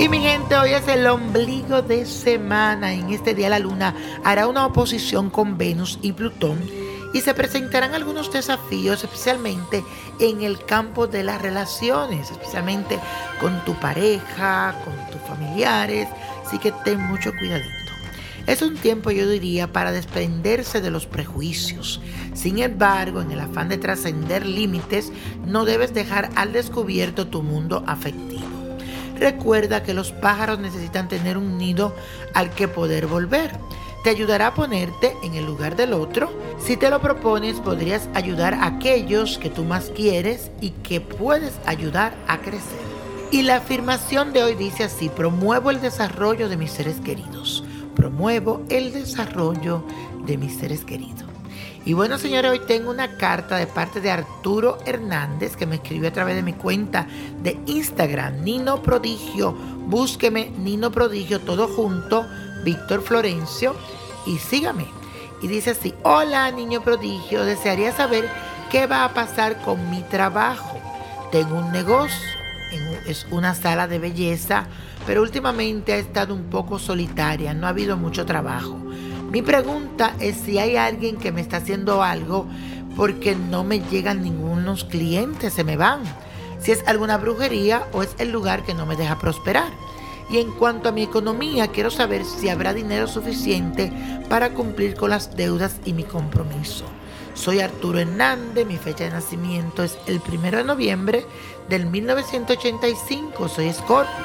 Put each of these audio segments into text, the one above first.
Gente, hoy es el ombligo de semana. En este día la luna hará una oposición con Venus y Plutón y se presentarán algunos desafíos, especialmente en el campo de las relaciones, especialmente con tu pareja, con tus familiares. Así que ten mucho cuidadito. Es un tiempo, yo diría, para desprenderse de los prejuicios. Sin embargo, en el afán de trascender límites, no debes dejar al descubierto tu mundo afectivo. Recuerda que los pájaros necesitan tener un nido al que poder volver. Te ayudará a ponerte en el lugar del otro. Si te lo propones, podrías ayudar a aquellos que tú más quieres y que puedes ayudar a crecer. Y la afirmación de hoy dice así, promuevo el desarrollo de mis seres queridos. Promuevo el desarrollo de mis seres queridos. Y bueno, señores, hoy tengo una carta de parte de Arturo Hernández que me escribió a través de mi cuenta de Instagram, Nino Prodigio. Búsqueme Nino Prodigio, todo junto, Víctor Florencio, y sígame. Y dice así, hola niño prodigio, desearía saber qué va a pasar con mi trabajo. Tengo un negocio, es una sala de belleza, pero últimamente ha estado un poco solitaria, no ha habido mucho trabajo. Mi pregunta es si hay alguien que me está haciendo algo porque no me llegan ningunos clientes, se me van. Si es alguna brujería o es el lugar que no me deja prosperar. Y en cuanto a mi economía, quiero saber si habrá dinero suficiente para cumplir con las deudas y mi compromiso. Soy Arturo Hernández, mi fecha de nacimiento es el 1 de noviembre del 1985, soy Scorpio.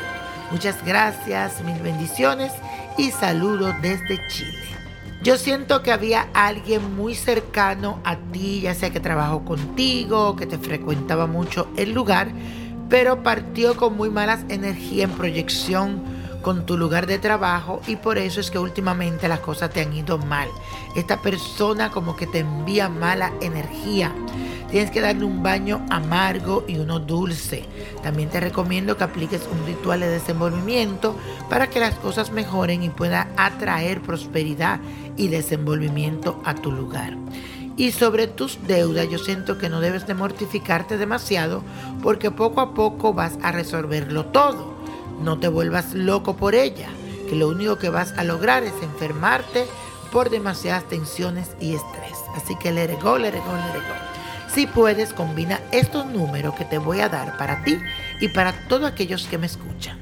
Muchas gracias, mil bendiciones y saludos desde Chile. Yo siento que había alguien muy cercano a ti, ya sea que trabajó contigo, que te frecuentaba mucho el lugar, pero partió con muy malas energías en proyección con tu lugar de trabajo y por eso es que últimamente las cosas te han ido mal. Esta persona como que te envía mala energía. Tienes que darle un baño amargo y uno dulce. También te recomiendo que apliques un ritual de desenvolvimiento para que las cosas mejoren y pueda atraer prosperidad y desenvolvimiento a tu lugar. Y sobre tus deudas, yo siento que no debes de mortificarte demasiado porque poco a poco vas a resolverlo todo. No te vuelvas loco por ella, que lo único que vas a lograr es enfermarte por demasiadas tensiones y estrés. Así que le go, le go, le go. Si puedes, combina estos números que te voy a dar para ti y para todos aquellos que me escuchan.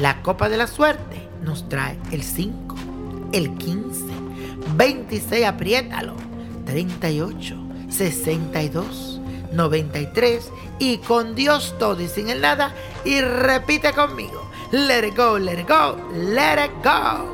La copa de la suerte nos trae el 5, el 15, 26, apriétalo 38, 62, 93 y con Dios todo y sin el nada y repite conmigo. Let it go, let it go, let it go.